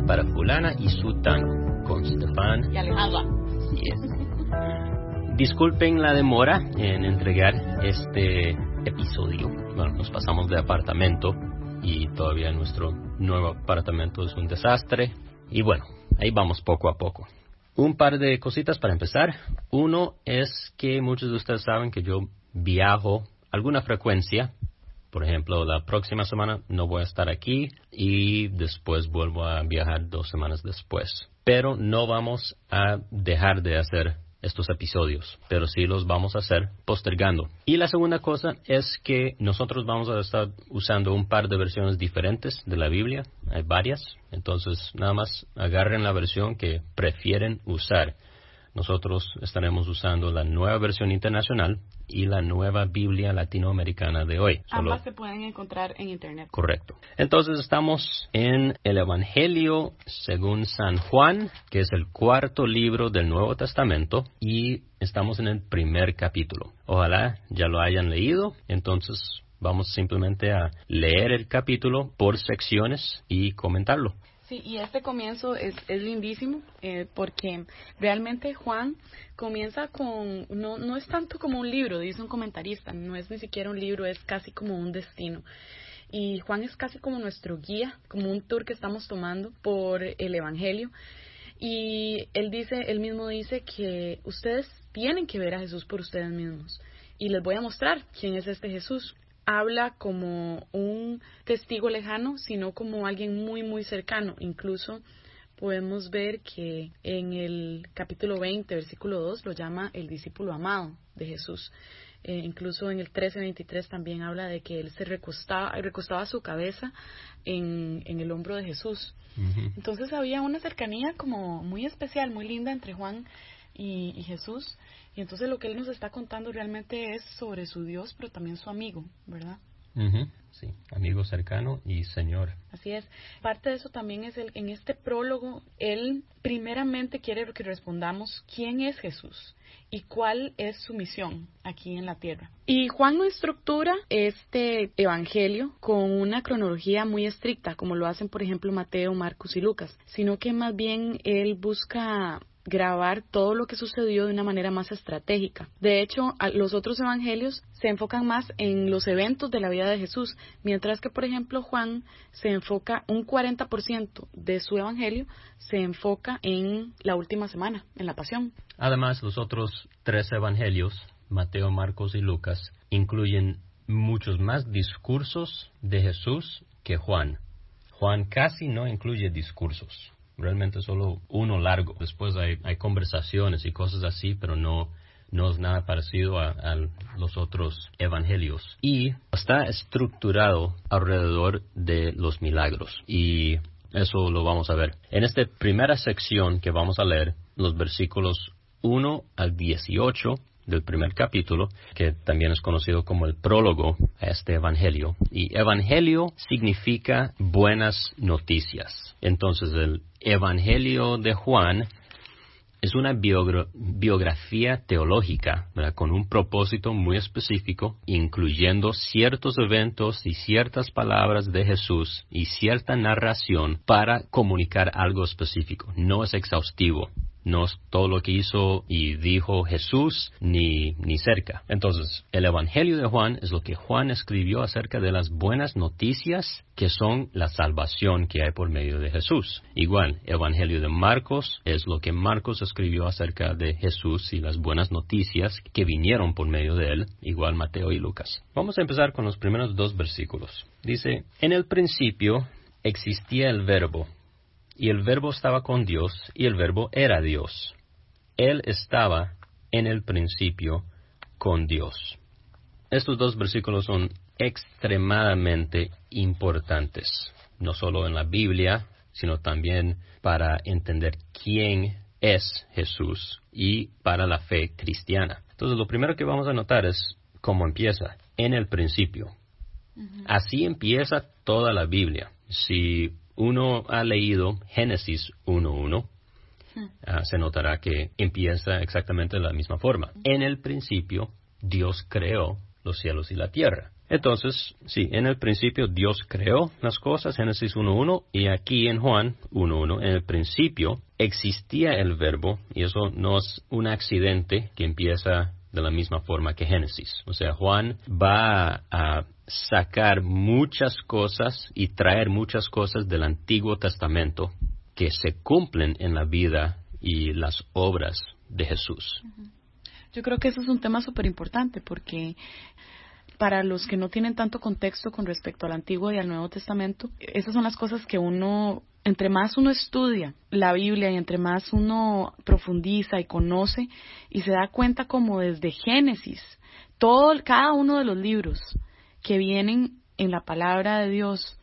Para fulana y sutano con Stefan y Alejandra. Yes. Disculpen la demora en entregar este episodio. Bueno, nos pasamos de apartamento y todavía nuestro nuevo apartamento es un desastre. Y bueno, ahí vamos poco a poco. Un par de cositas para empezar. Uno es que muchos de ustedes saben que yo viajo alguna frecuencia. Por ejemplo, la próxima semana no voy a estar aquí y después vuelvo a viajar dos semanas después. Pero no vamos a dejar de hacer estos episodios, pero sí los vamos a hacer postergando. Y la segunda cosa es que nosotros vamos a estar usando un par de versiones diferentes de la Biblia, hay varias, entonces nada más agarren la versión que prefieren usar nosotros estaremos usando la nueva versión internacional y la nueva Biblia latinoamericana de hoy. Ambas se pueden encontrar en Internet. Correcto. Entonces estamos en el Evangelio según San Juan, que es el cuarto libro del Nuevo Testamento, y estamos en el primer capítulo. Ojalá ya lo hayan leído. Entonces vamos simplemente a leer el capítulo por secciones y comentarlo. Sí, y este comienzo es, lindísimo eh, porque realmente Juan comienza con, no, no es tanto como un libro, dice un comentarista, no es ni siquiera un libro, es casi como un destino. Y Juan es casi como nuestro guía, como un tour que estamos tomando por el Evangelio. Y él dice, él mismo dice que ustedes tienen que ver a Jesús por ustedes mismos. Y les voy a mostrar quién es este Jesús habla como un testigo lejano, sino como alguien muy, muy cercano. Incluso podemos ver que en el capítulo 20, versículo 2, lo llama el discípulo amado de Jesús. Eh, incluso en el 13-23 también habla de que él se recostaba, recostaba su cabeza en, en el hombro de Jesús. Entonces había una cercanía como muy especial, muy linda entre Juan y, y Jesús. Y entonces lo que él nos está contando realmente es sobre su Dios, pero también su amigo, ¿verdad? Sí, amigo cercano y Señor. Así es. Parte de eso también es el, en este prólogo, él primeramente quiere que respondamos quién es Jesús y cuál es su misión aquí en la tierra. Y Juan no estructura este evangelio con una cronología muy estricta, como lo hacen, por ejemplo, Mateo, Marcos y Lucas, sino que más bien él busca grabar todo lo que sucedió de una manera más estratégica. De hecho, los otros evangelios se enfocan más en los eventos de la vida de Jesús, mientras que, por ejemplo, Juan se enfoca un 40% de su evangelio se enfoca en la última semana, en la pasión. Además, los otros tres evangelios, Mateo, Marcos y Lucas, incluyen muchos más discursos de Jesús que Juan. Juan casi no incluye discursos realmente solo uno largo. Después hay, hay conversaciones y cosas así, pero no, no es nada parecido a, a, los otros evangelios. Y está estructurado alrededor de los milagros. Y eso lo vamos a ver. En esta primera sección que vamos a leer, los versículos 1 al 18, del primer capítulo, que también es conocido como el prólogo a este Evangelio. Y Evangelio significa buenas noticias. Entonces el Evangelio de Juan es una biografía teológica con un propósito muy específico, incluyendo ciertos eventos y ciertas palabras de Jesús y cierta narración para comunicar algo específico. No es exhaustivo no es todo lo que hizo y dijo Jesús ni, ni cerca. Entonces, el Evangelio de Juan es lo que Juan escribió acerca de las buenas noticias que son la salvación que hay por medio de Jesús. Igual, Evangelio de Marcos es lo que Marcos escribió acerca de Jesús y las buenas noticias que vinieron por medio de él, igual Mateo y Lucas. Vamos a empezar con los primeros dos versículos. Dice, en el principio existía el verbo y el verbo estaba con Dios, y el verbo era Dios. Él estaba en el principio con Dios. Estos dos versículos son extremadamente importantes, no solo en la Biblia, sino también para entender quién es Jesús y para la fe cristiana. Entonces, lo primero que vamos a notar es cómo empieza, en el principio. Así empieza toda la Biblia. Si uno ha leído Génesis 1.1, hmm. ah, se notará que empieza exactamente de la misma forma. En el principio, Dios creó los cielos y la tierra. Entonces, sí, en el principio Dios creó las cosas, Génesis 1.1, y aquí en Juan 1.1, en el principio existía el verbo, y eso no es un accidente que empieza de la misma forma que Génesis. O sea, Juan va a sacar muchas cosas y traer muchas cosas del Antiguo Testamento que se cumplen en la vida y las obras de Jesús. Yo creo que eso es un tema súper importante porque para los que no tienen tanto contexto con respecto al Antiguo y al Nuevo Testamento, esas son las cosas que uno, entre más uno estudia la Biblia y entre más uno profundiza y conoce y se da cuenta como desde Génesis, todo, cada uno de los libros que vienen en la palabra de Dios,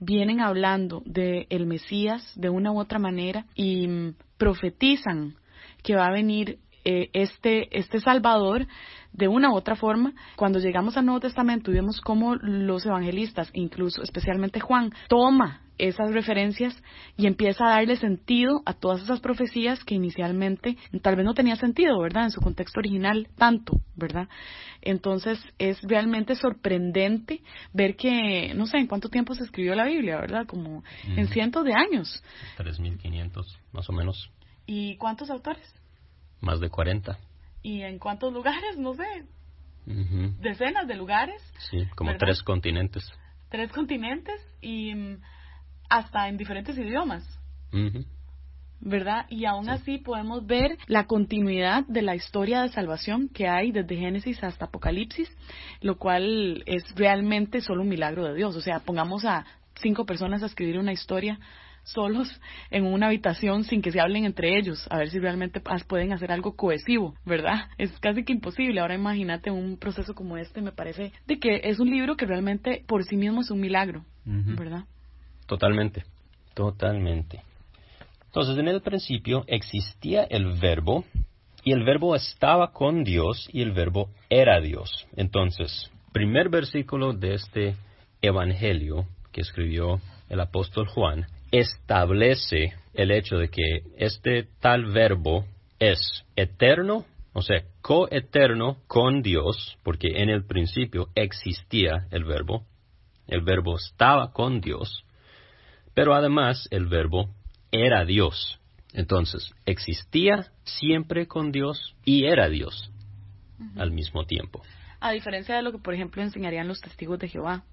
vienen hablando de el Mesías de una u otra manera y profetizan que va a venir eh, este, este Salvador de una u otra forma, cuando llegamos al Nuevo Testamento y vemos cómo los evangelistas, incluso especialmente Juan, toma esas referencias y empieza a darle sentido a todas esas profecías que inicialmente tal vez no tenía sentido, ¿verdad? En su contexto original tanto, ¿verdad? Entonces es realmente sorprendente ver que, no sé, en cuánto tiempo se escribió la Biblia, ¿verdad? Como en cientos de años. 3.500, más o menos. ¿Y cuántos autores? Más de 40. ¿Y en cuántos lugares? No sé. Decenas de lugares. Sí, como tres continentes. Tres continentes y mm, hasta en diferentes idiomas. ¿Verdad? Y aún así podemos ver la continuidad de la historia de salvación que hay desde Génesis hasta Apocalipsis, lo cual es realmente solo un milagro de Dios. O sea, pongamos a cinco personas a escribir una historia solos en una habitación sin que se hablen entre ellos, a ver si realmente pueden hacer algo cohesivo, ¿verdad? Es casi que imposible. Ahora imagínate un proceso como este, me parece de que es un libro que realmente por sí mismo es un milagro, ¿verdad? Totalmente, totalmente. Entonces, en el principio existía el verbo y el verbo estaba con Dios y el verbo era Dios. Entonces, primer versículo de este evangelio que escribió el apóstol Juan establece el hecho de que este tal verbo es eterno, o sea, coeterno con Dios, porque en el principio existía el verbo, el verbo estaba con Dios, pero además el verbo era Dios. Entonces, existía siempre con Dios y era Dios al mismo tiempo. A diferencia de lo que, por ejemplo, enseñarían los testigos de Jehová,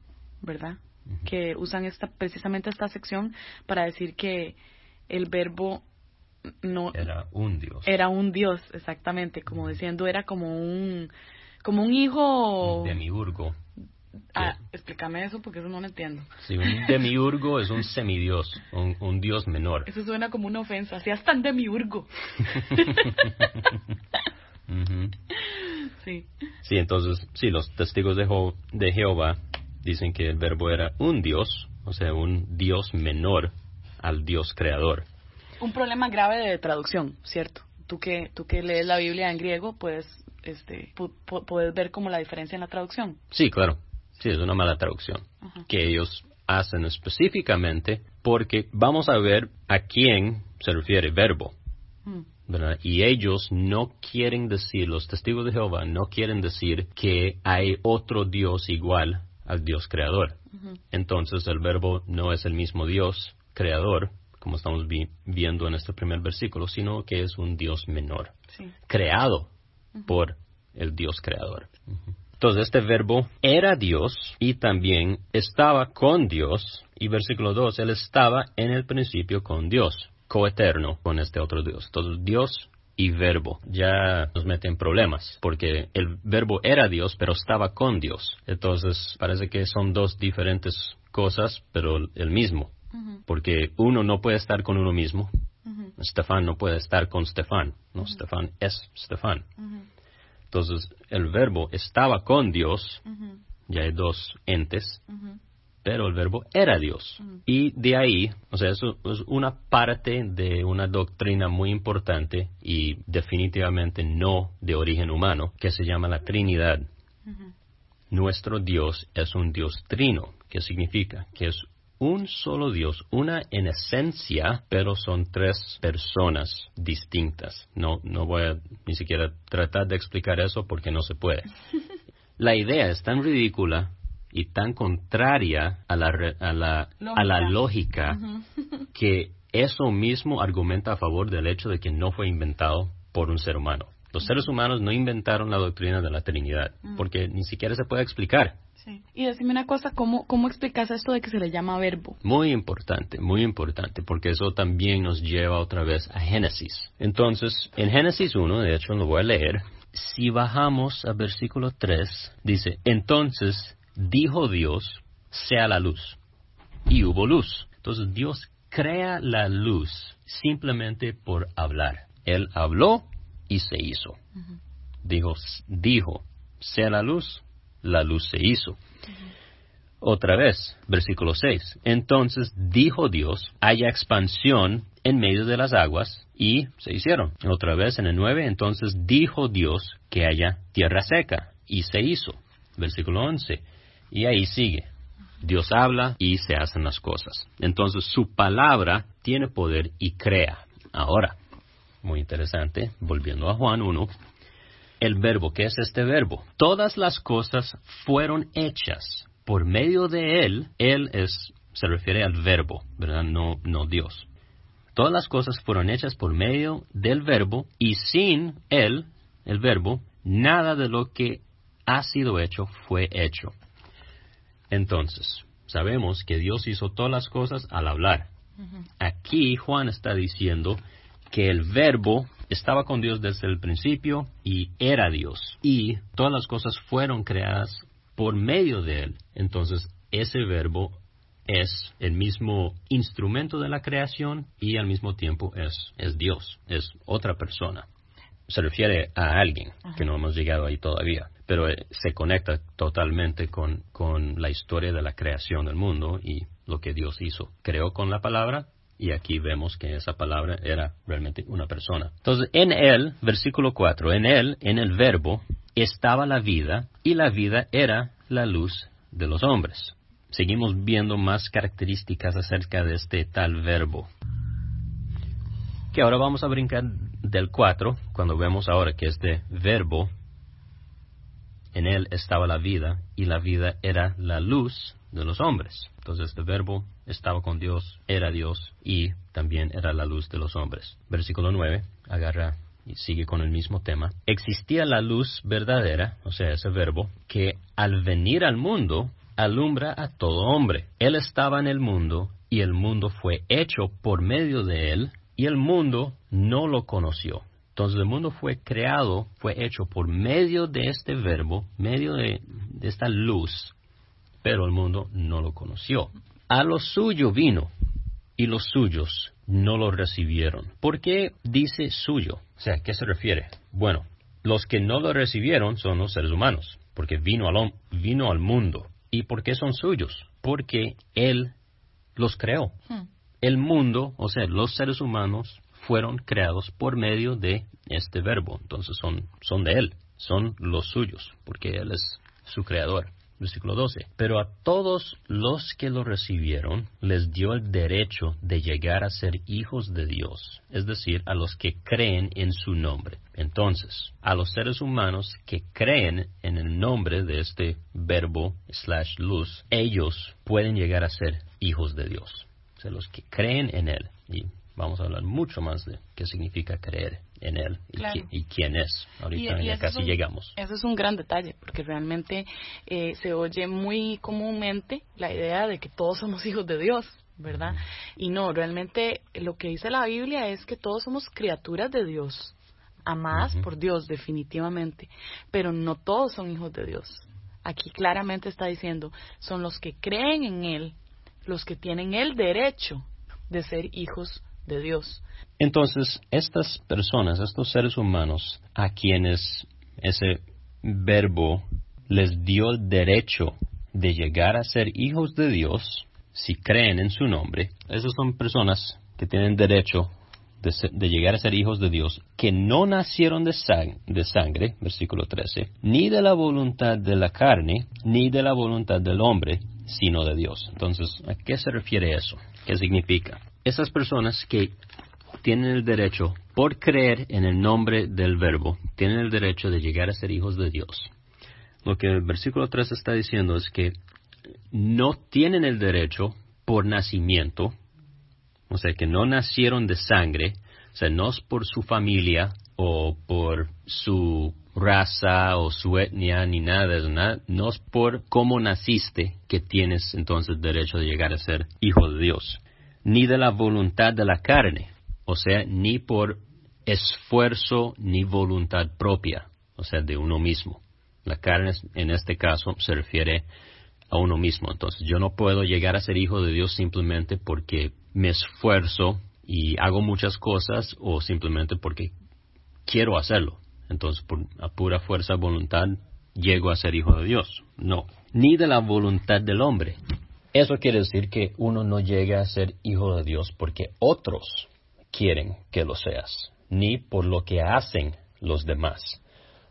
¿verdad? Que usan esta, precisamente esta sección para decir que el verbo no era un dios. era un dios exactamente como diciendo era como un como un hijo. Demiurgo. Ah explícame eso porque eso no lo entiendo. Sí un demiurgo es un semidios un, dios menor. Eso suena como una ofensa seas tan demiurgo. Sí. Sí entonces sí los testigos de, de Jehová dicen que el verbo era un Dios, o sea, un Dios menor al Dios creador. Un problema grave de traducción, ¿cierto? Tú que, tú que lees la Biblia en griego, puedes, este, puedes ver como la diferencia en la traducción. Sí, claro. Sí, es una mala traducción que ellos hacen específicamente porque vamos a ver a quién se refiere verbo. Mm. Y ellos no quieren decir, los testigos de Jehová no quieren decir que hay otro Dios igual al Dios creador. Entonces el verbo no es el mismo Dios creador, como estamos viendo en este primer versículo, sino que es un Dios menor, creado por el Dios creador. Entonces este verbo era Dios y también estaba con Dios. Y versículo 2, Él estaba en el principio con Dios, coeterno con este otro Dios. Entonces Dios y verbo ya nos meten problemas, porque el verbo era Dios, pero estaba con Dios. Entonces parece que son dos diferentes cosas, pero el mismo, porque uno no puede estar con uno mismo. Stefan no puede estar con Stefan, ¿no? Stefan es Stefan. Entonces, el verbo estaba con Dios, ya hay dos entes, pero el verbo era Dios. Y de ahí, o sea, eso es una parte de una doctrina muy importante y definitivamente no de origen humano, que se llama la Trinidad. Nuestro Dios es un Dios trino, que significa que es un solo Dios, una en esencia, pero son tres personas distintas. No, no voy a ni siquiera tratar de explicar eso porque no se puede. La idea es tan ridícula y tan contraria a la, a la, lógica, a la lógica que eso mismo argumenta a favor del hecho de que no fue inventado por un ser humano. Los seres humanos no inventaron la doctrina de la Trinidad, porque ni siquiera se puede explicar. Sí. Y decime una cosa, ¿cómo, ¿cómo explicas esto de que se le llama verbo? Muy importante, muy importante, porque eso también nos lleva otra vez a Génesis. Entonces, en Génesis 1, de hecho lo voy a leer, si bajamos al versículo 3, dice, entonces dijo Dios, sea la luz. Y hubo luz. Entonces Dios crea la luz simplemente por hablar. Él habló y se hizo. Dijo, dijo, sea la luz, la luz se hizo. Otra vez, versículo 6. Entonces dijo Dios, haya expansión en medio de las aguas, y se hicieron. Otra vez en el 9, entonces dijo Dios que haya tierra seca, y se hizo. Versículo 11. Y ahí sigue. Dios habla y se hacen las cosas. Entonces su palabra tiene poder y crea. Ahora, muy interesante, volviendo a Juan 1, el verbo, ¿qué es este verbo? Todas las cosas fueron hechas por medio de él. Él es, se refiere al verbo, ¿verdad? No, no Dios. Todas las cosas fueron hechas por medio del verbo y sin él, el verbo, nada de lo que ha sido hecho fue hecho. Entonces, sabemos que Dios hizo todas las cosas al hablar. Aquí Juan está diciendo que el verbo estaba con Dios desde el principio y era Dios. Y todas las cosas fueron creadas por medio de él. Entonces, ese verbo es el mismo instrumento de la creación y al mismo tiempo es, es Dios, es otra persona. Se refiere a alguien que no hemos llegado ahí todavía pero eh, se conecta totalmente con, con la historia de la creación del mundo y lo que Dios hizo. Creó con la palabra y aquí vemos que esa palabra era realmente una persona. Entonces, en él, versículo 4, en él, en el verbo, estaba la vida y la vida era la luz de los hombres. Seguimos viendo más características acerca de este tal verbo. Que ahora vamos a brincar del 4, cuando vemos ahora que este verbo en él estaba la vida, y la vida era la luz de los hombres. Entonces el verbo estaba con Dios, era Dios, y también era la luz de los hombres. Versículo 9, agarra y sigue con el mismo tema. Existía la luz verdadera, o sea, ese verbo, que al venir al mundo alumbra a todo hombre. Él estaba en el mundo, y el mundo fue hecho por medio de él, y el mundo no lo conoció. Entonces el mundo fue creado, fue hecho por medio de este verbo, medio de, esta luz, pero el mundo no lo conoció. A lo suyo vino y los suyos no lo recibieron. ¿Por qué dice suyo? O sea, ¿a qué se refiere? Bueno, los que no lo recibieron son los seres humanos, porque vino al, vino al mundo. ¿Y por qué son suyos? Porque Él los creó. Hmm. El mundo, o sea, los seres humanos, fueron creados por medio de este verbo. Entonces son, son de Él, son los suyos, porque Él es su creador. Versículo 12. Pero a todos los que lo recibieron les dio el derecho de llegar a ser hijos de Dios, es decir, a los que creen en su nombre. Entonces, a los seres humanos que creen en el nombre de este verbo slash luz, ellos pueden llegar a ser hijos de Dios. O sea, los que creen en Él. Y vamos a hablar mucho más de qué significa creer en Él y, quién es. Ahorita ya casi llegamos. Eso es un gran detalle, porque realmente eh, se oye muy comúnmente la idea de que todos somos hijos de Dios. ¿Verdad? Y no, realmente lo que dice la Biblia es que todos somos criaturas de Dios, amadas por Dios, definitivamente, pero no todos son hijos de Dios. Aquí claramente está diciendo, son los que creen en Él, los que tienen el derecho de ser hijos Entonces, estas personas, estos seres humanos, a quienes ese verbo les dio el derecho de llegar a ser hijos de Dios, si creen en su nombre, esas son personas que tienen derecho de, llegar a ser hijos de Dios, que no nacieron de, de sangre, versículo 13, ni de la voluntad de la carne, ni de la voluntad del hombre, sino de Dios. Entonces, ¿a qué se refiere eso? ¿Qué significa? Esas personas que tienen el derecho, por creer en el nombre del verbo, tienen el derecho de llegar a ser hijos de Dios. Lo que el versículo 3 está diciendo es que no tienen el derecho por nacimiento, o sea, que no nacieron de sangre, o sea, no es por su familia o por su raza o su etnia ni nada no es por cómo naciste que tienes entonces derecho de llegar a ser hijo de Dios, ni de la voluntad de la carne, o sea, ni por esfuerzo ni voluntad propia, o sea, de uno mismo. La carne en este caso se refiere a uno mismo. Entonces yo no puedo llegar a ser hijo de Dios simplemente porque me esfuerzo y hago muchas cosas o simplemente porque quiero hacerlo. Entonces por a pura fuerza voluntad llego a ser hijo de Dios. No, ni de la voluntad del hombre. Eso quiere decir que uno no llega a ser hijo de Dios porque otros quieren que lo seas, ni por lo que hacen los demás.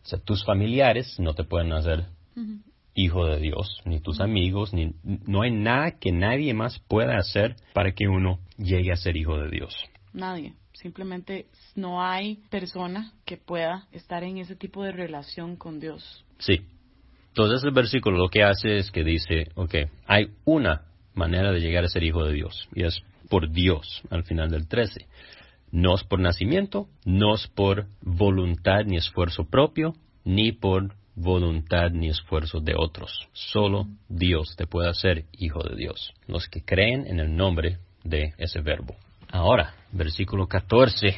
O sea, tus familiares no te pueden hacer hijo de Dios, ni tus amigos, ni no hay nada que nadie más pueda hacer para que uno llegue a ser hijo de Dios. Nadie. Simplemente no hay persona que pueda estar en ese tipo de relación con Dios. Sí. Entonces el versículo lo que hace es que dice, ok, hay una manera de llegar a ser hijo de Dios, y es por Dios, al final del 13. No es por nacimiento, no es por voluntad ni esfuerzo propio, ni por voluntad ni esfuerzo de otros. Solo Dios te puede hacer hijo de Dios. Los que creen en el nombre de ese verbo. Ahora, versículo 14.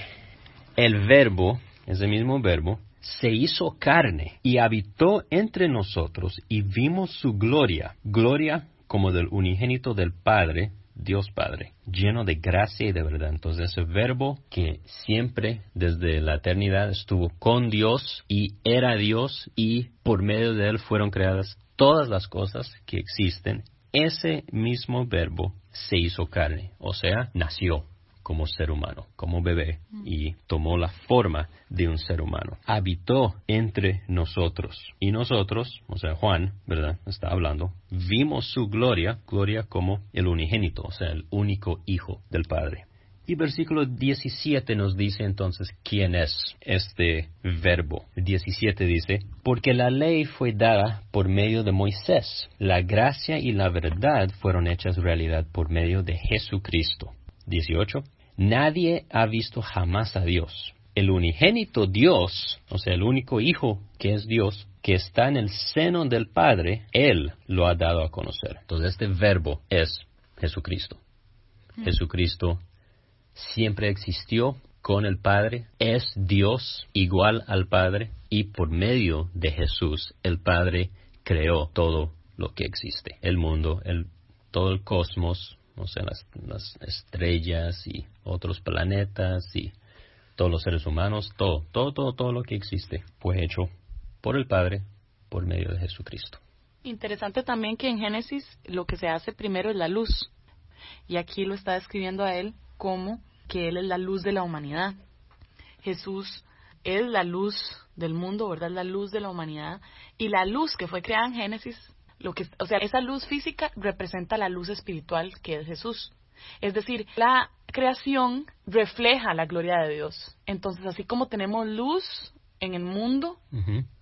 El verbo, ese mismo verbo, se hizo carne y habitó entre nosotros y vimos su gloria, gloria como del unigénito del Padre, Dios Padre, lleno de gracia y de verdad. Entonces ese verbo que siempre desde la eternidad estuvo con Dios y era Dios y por medio de él fueron creadas todas las cosas que existen, ese mismo verbo se hizo carne, o sea, nació como ser humano, como bebé, y tomó la forma de un ser humano. Habitó entre nosotros. Y nosotros, o sea, Juan, ¿verdad? Está hablando, vimos su gloria, gloria como el unigénito, o sea, el único hijo del Padre. Y versículo 17 nos dice entonces quién es este verbo. 17 dice, porque la ley fue dada por medio de Moisés, la gracia y la verdad fueron hechas realidad por medio de Jesucristo. 18. Nadie ha visto jamás a Dios. El unigénito Dios, o sea, el único Hijo que es Dios, que está en el seno del Padre, Él lo ha dado a conocer. Entonces este verbo es Jesucristo. Mm. Jesucristo siempre existió con el Padre, es Dios igual al Padre y por medio de Jesús el Padre creó todo lo que existe, el mundo, el, todo el cosmos, o sea, las, estrellas y otros planetas y todos los seres humanos, todo, todo, todo, todo lo que existe fue hecho por el Padre por medio de Jesucristo. Interesante también que en Génesis lo que se hace primero es la luz. Y aquí lo está describiendo a él como que él es la luz de la humanidad. Jesús es la luz del mundo, ¿verdad? La luz de la humanidad. Y la luz que fue creada en Génesis lo que, o sea, esa luz física representa la luz espiritual que es Jesús. Es decir, la creación refleja la gloria de Dios. Entonces, así como tenemos luz en el mundo,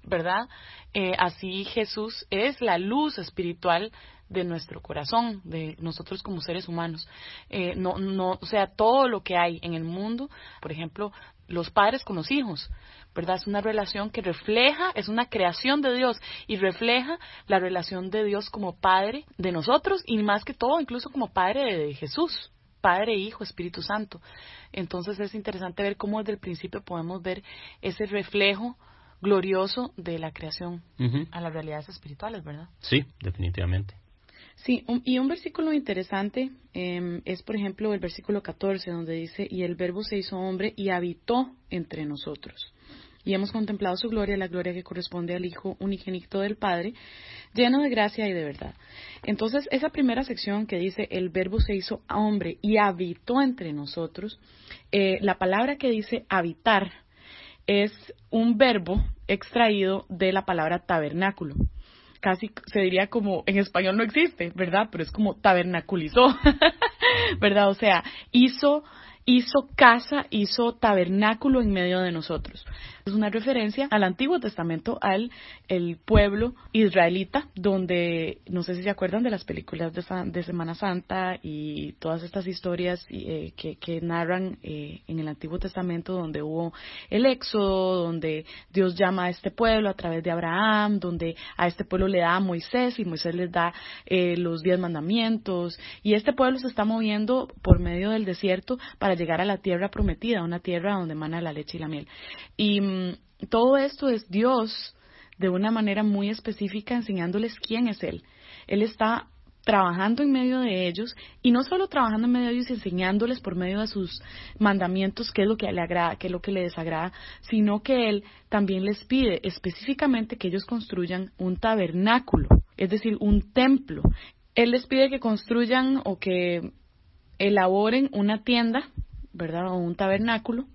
¿verdad? Eh, así Jesús es la luz espiritual de nuestro corazón, de nosotros como seres humanos. Eh, no, no, o sea, todo lo que hay en el mundo, por ejemplo, los padres con los hijos, ¿verdad? Es una relación que refleja, es una creación de Dios y refleja la relación de Dios como Padre de nosotros y más que todo incluso como Padre de Jesús. Padre, Hijo, Espíritu Santo. Entonces es interesante ver cómo desde el principio podemos ver ese reflejo glorioso de la creación a las realidades espirituales, ¿verdad? Sí, definitivamente. Sí, y un versículo interesante em, es, por ejemplo, el versículo 14, donde dice, y el verbo se hizo hombre y habitó entre nosotros y hemos contemplado su gloria, la gloria que corresponde al Hijo unigénito del Padre, lleno de gracia y de verdad. Entonces, esa primera sección que dice, el verbo se hizo hombre y habitó entre nosotros, eh, la palabra que dice habitar es un verbo extraído de la palabra tabernáculo casi se diría como en español no existe, ¿verdad? Pero es como tabernaculizó, ¿verdad? O sea, hizo hizo casa, hizo tabernáculo en medio de nosotros. Es una referencia al Antiguo Testamento, al el pueblo israelita, donde no sé si se acuerdan de las películas de, Semana Santa y todas estas historias eh, que, narran eh, en el Antiguo Testamento, donde hubo el éxodo, donde Dios llama a este pueblo a través de Abraham, donde a este pueblo le da a Moisés y Moisés les da eh, los diez mandamientos y este pueblo se está moviendo por medio del desierto para llegar a la tierra prometida, una tierra donde emana la leche y la miel. Y mm, todo esto es Dios de una manera muy específica enseñándoles quién es Él. Él está trabajando en medio de ellos y no solo trabajando en medio de ellos enseñándoles por medio de sus mandamientos qué es lo que le agrada, qué es lo que le desagrada, sino que Él también les pide específicamente que ellos construyan un tabernáculo, es decir, un templo. Él les pide que construyan o que elaboren una tienda, ¿verdad? O un tabernáculo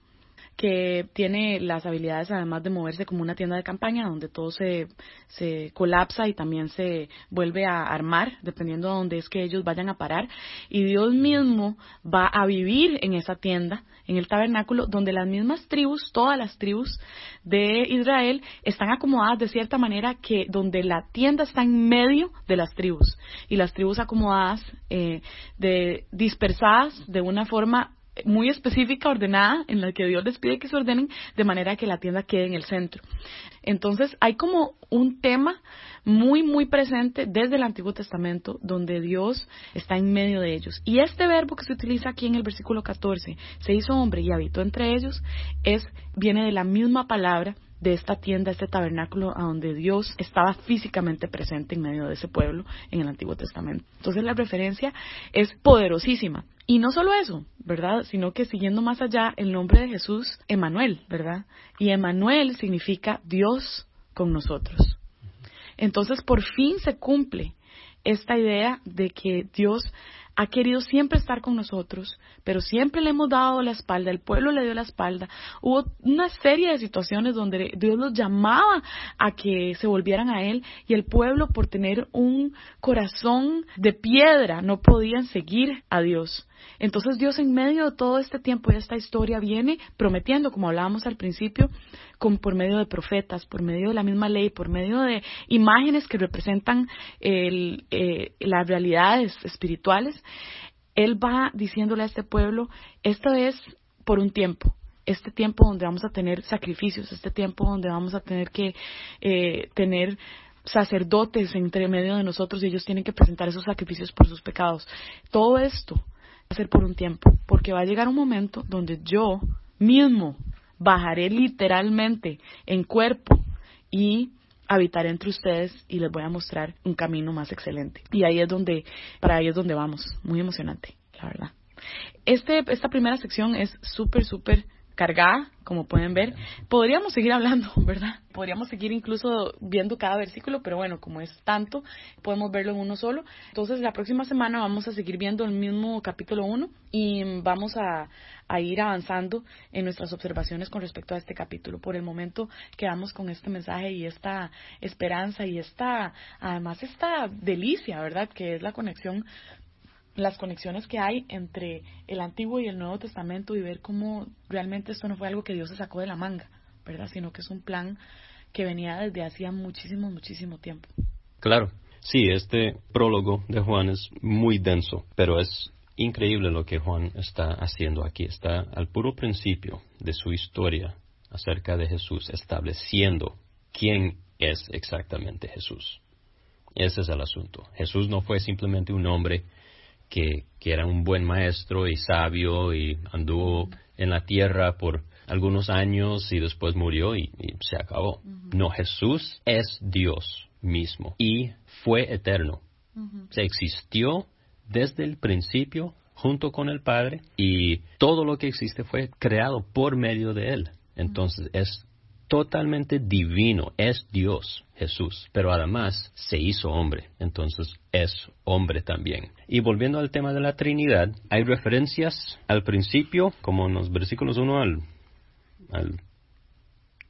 que tiene las habilidades además de moverse como una tienda de campaña donde todo se, se colapsa y también se vuelve a armar dependiendo de dónde es que ellos vayan a parar. Y Dios mismo va a vivir en esa tienda en el tabernáculo donde las mismas tribus, todas las tribus de Israel están acomodadas de cierta manera que donde la tienda está en medio de las tribus. Y las tribus acomodadas eh, de dispersadas de una forma muy específica, ordenada, en la que Dios les pide que se ordenen de manera que la tienda quede en el centro. Entonces hay como un tema muy, muy presente desde el Antiguo Testamento donde Dios está en medio de ellos. Y este verbo que se utiliza aquí en el versículo 14, se hizo hombre y habitó entre ellos, es, viene de la misma palabra de esta tienda, este tabernáculo a donde Dios estaba físicamente presente en medio de ese pueblo en el Antiguo Testamento. Entonces la referencia es poderosísima. Y no solo eso, ¿verdad? Sino que siguiendo más allá el nombre de Jesús, Emanuel, ¿verdad? Y Emanuel significa Dios con nosotros. Entonces por fin se cumple esta idea de que Dios ha querido siempre estar con nosotros, pero siempre le hemos dado la espalda, el pueblo le dio la espalda. Hubo una serie de situaciones donde Dios los llamaba a que se volvieran a Él y el pueblo por tener un corazón de piedra no podían seguir a Dios. Entonces Dios en medio de todo este tiempo y esta historia viene prometiendo, como hablábamos al principio, por medio de profetas, por medio de la misma ley, por medio de imágenes que representan eh, las realidades espirituales, Él va diciéndole a este pueblo, esto es por un tiempo, este tiempo donde vamos a tener sacrificios, este tiempo donde vamos a tener que eh, tener sacerdotes entre medio de nosotros y ellos tienen que presentar esos sacrificios por sus pecados. Todo esto a ser por un tiempo, porque va a llegar un momento donde yo mismo bajaré literalmente en cuerpo y habitaré entre ustedes y les voy a mostrar un camino más excelente. Y ahí es donde, para ahí es donde vamos. Muy emocionante, la verdad. Este, esta primera sección es súper, súper cargada, como pueden ver. Podríamos seguir hablando, ¿verdad? Podríamos seguir incluso viendo cada versículo, pero bueno, como es tanto, podemos verlo en uno solo. Entonces, la próxima semana vamos a seguir viendo el mismo capítulo 1 y vamos a, ir avanzando en nuestras observaciones con respecto a este capítulo. Por el momento quedamos con este mensaje y esta esperanza y esta, además, esta delicia, ¿verdad? Que es la conexión las conexiones que hay entre el Antiguo y el Nuevo Testamento y ver cómo realmente esto no fue algo que Dios se sacó de la manga, ¿verdad? Sino que es un plan que venía desde hacía muchísimo, muchísimo tiempo. Claro, sí, este prólogo de Juan es muy denso, pero es increíble lo que Juan está haciendo aquí. Está al puro principio de su historia acerca de Jesús, estableciendo quién es exactamente Jesús. Ese es el asunto. Jesús no fue simplemente un hombre que, era un buen maestro y sabio y anduvo en la tierra por algunos años y después murió y, se acabó. No, Jesús es Dios mismo y fue eterno. Se existió desde el principio junto con el Padre y todo lo que existe fue creado por medio de Él. Entonces es totalmente divino, es Dios, Jesús, pero además se hizo hombre, entonces es hombre también. Y volviendo al tema de la Trinidad, hay referencias al principio, como en los versículos 1 al, al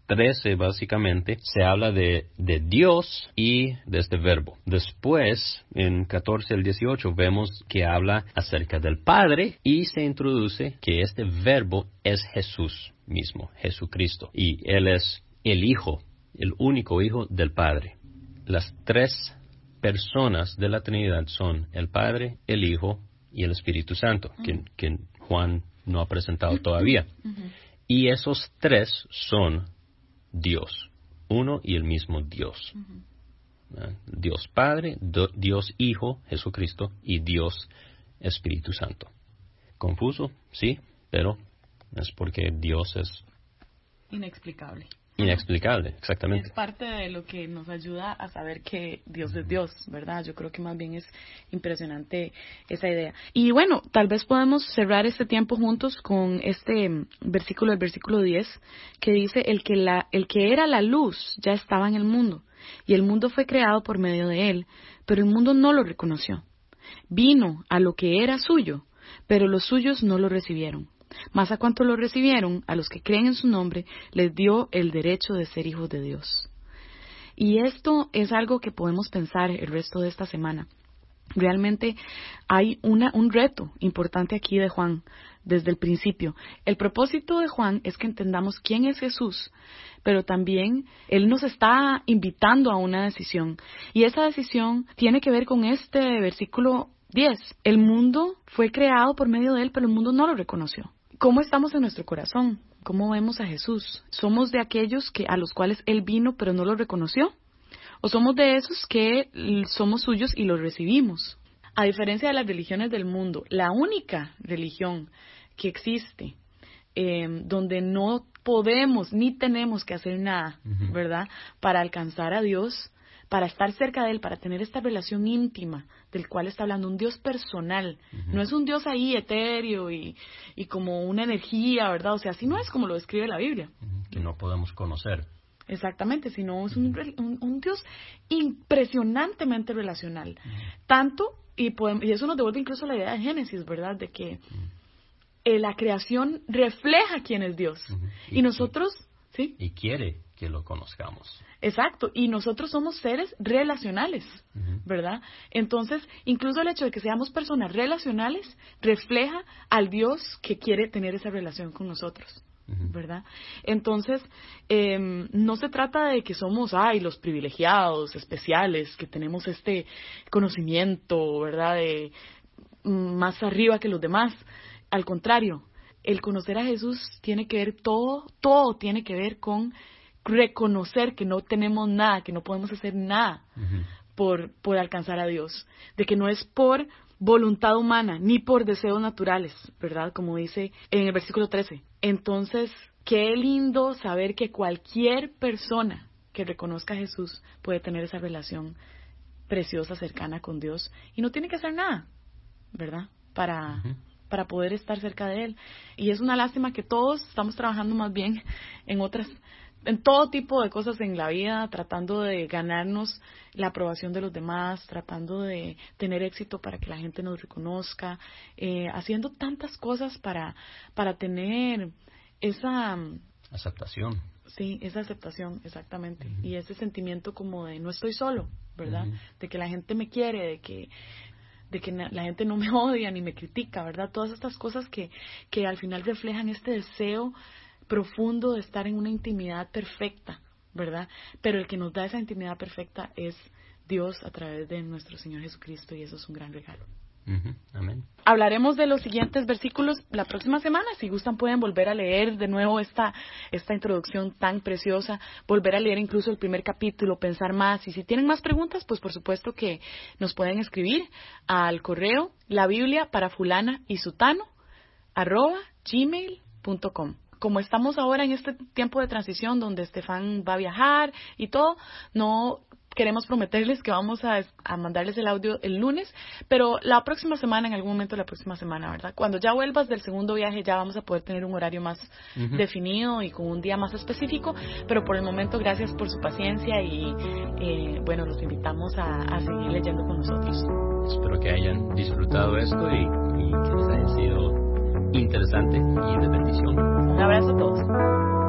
13 básicamente, se habla de, de, Dios y de este verbo. Después, en 14 al 18, vemos que habla acerca del Padre y se introduce que este verbo es Jesús mismo, Jesucristo. Y Él es el Hijo, el único Hijo del Padre. Las tres personas de la Trinidad son el Padre, el Hijo y el Espíritu Santo, que, Juan no ha presentado todavía. Y esos tres son Dios, uno y el mismo Dios. Dios Padre, Dios Hijo, Jesucristo, y Dios Espíritu Santo. Confuso, sí, pero es porque Dios es inexplicable. Inexplicable, exactamente. Es parte de lo que nos ayuda a saber que Dios es Dios, ¿verdad? Yo creo que más bien es impresionante esa idea. Y bueno, tal vez podemos cerrar este tiempo juntos con este versículo, el versículo 10, que dice, el que, la, el que era la luz ya estaba en el mundo, y el mundo fue creado por medio de él, pero el mundo no lo reconoció. Vino a lo que era suyo, pero los suyos no lo recibieron. Mas a cuanto lo recibieron, a los que creen en su nombre, les dio el derecho de ser hijos de Dios. Y esto es algo que podemos pensar el resto de esta semana. Realmente hay un reto importante aquí de Juan desde el principio. El propósito de Juan es que entendamos quién es Jesús, pero también Él nos está invitando a una decisión. Y esa decisión tiene que ver con este versículo 10. El mundo fue creado por medio de Él, pero el mundo no lo reconoció. ¿Cómo estamos en nuestro corazón? ¿Cómo vemos a Jesús? ¿Somos de aquellos que a los cuales Él vino pero no lo reconoció? ¿O somos de esos que somos suyos y los recibimos? A diferencia de las religiones del mundo, la única religión que existe em, donde no podemos ni tenemos que hacer nada, ¿verdad? Para alcanzar a Dios para estar cerca de Él, para tener esta relación íntima del cual está hablando, un Dios personal. No es un Dios ahí etéreo y, como una energía, ¿verdad? O sea, así no es como lo describe la Biblia. Que no podemos conocer. Exactamente, sino es un, un, Dios impresionantemente relacional. Tanto, y, y eso nos devuelve incluso la idea de Génesis, ¿verdad? De que eh, la creación refleja quién es Dios. Y, nosotros, ¿sí? Y quiere que lo conozcamos. Exacto, y nosotros somos seres relacionales, ¿verdad? Entonces, incluso el hecho de que seamos personas relacionales refleja al Dios que quiere tener esa relación con nosotros. ¿verdad? Entonces, em, no se trata de que somos, ay, los privilegiados, especiales, que tenemos este conocimiento, ¿verdad? De más arriba que los demás. Al contrario, el conocer a Jesús tiene que ver todo, todo tiene que ver con reconocer que no tenemos nada, que no podemos hacer nada por, por alcanzar a Dios, de que no es por voluntad humana ni por deseos naturales, ¿verdad? Como dice en el versículo 13. Entonces, qué lindo saber que cualquier persona que reconozca a Jesús puede tener esa relación preciosa, cercana con Dios y no tiene que hacer nada, ¿verdad? Para, para poder estar cerca de Él. Y es una lástima que todos estamos trabajando más bien en otras en todo tipo de cosas en la vida, tratando de ganarnos la aprobación de los demás, tratando de tener éxito para que la gente nos reconozca, eh, haciendo tantas cosas para, para tener esa aceptación. Sí, esa aceptación, exactamente. Y ese sentimiento como de no estoy solo, ¿verdad? De que la gente me quiere, de que de que la gente no me odia ni me critica, ¿verdad? Todas estas cosas que, que al final reflejan este deseo profundo de estar en una intimidad perfecta, ¿verdad? Pero el que nos da esa intimidad perfecta es Dios a través de nuestro Señor Jesucristo y eso es un gran regalo. Amén. Hablaremos de los siguientes versículos la próxima semana. Si gustan pueden volver a leer de nuevo esta, esta introducción tan preciosa, volver a leer incluso el primer capítulo, pensar más. Y si tienen más preguntas, pues por supuesto que nos pueden escribir al correo la Biblia para fulana y sutano arroba gmail.com como estamos ahora en este tiempo de transición donde Estefan va a viajar y todo, no queremos prometerles que vamos a, mandarles el audio el lunes, pero la próxima semana, en algún momento de la próxima semana, ¿verdad? Cuando ya vuelvas del segundo viaje ya vamos a poder tener un horario más definido y con un día más específico, pero por el momento gracias por su paciencia y eh, bueno, los invitamos a, seguir leyendo con nosotros. Espero que hayan disfrutado esto y, y que les haya sido interesante y de bendición. Un abrazo a todos.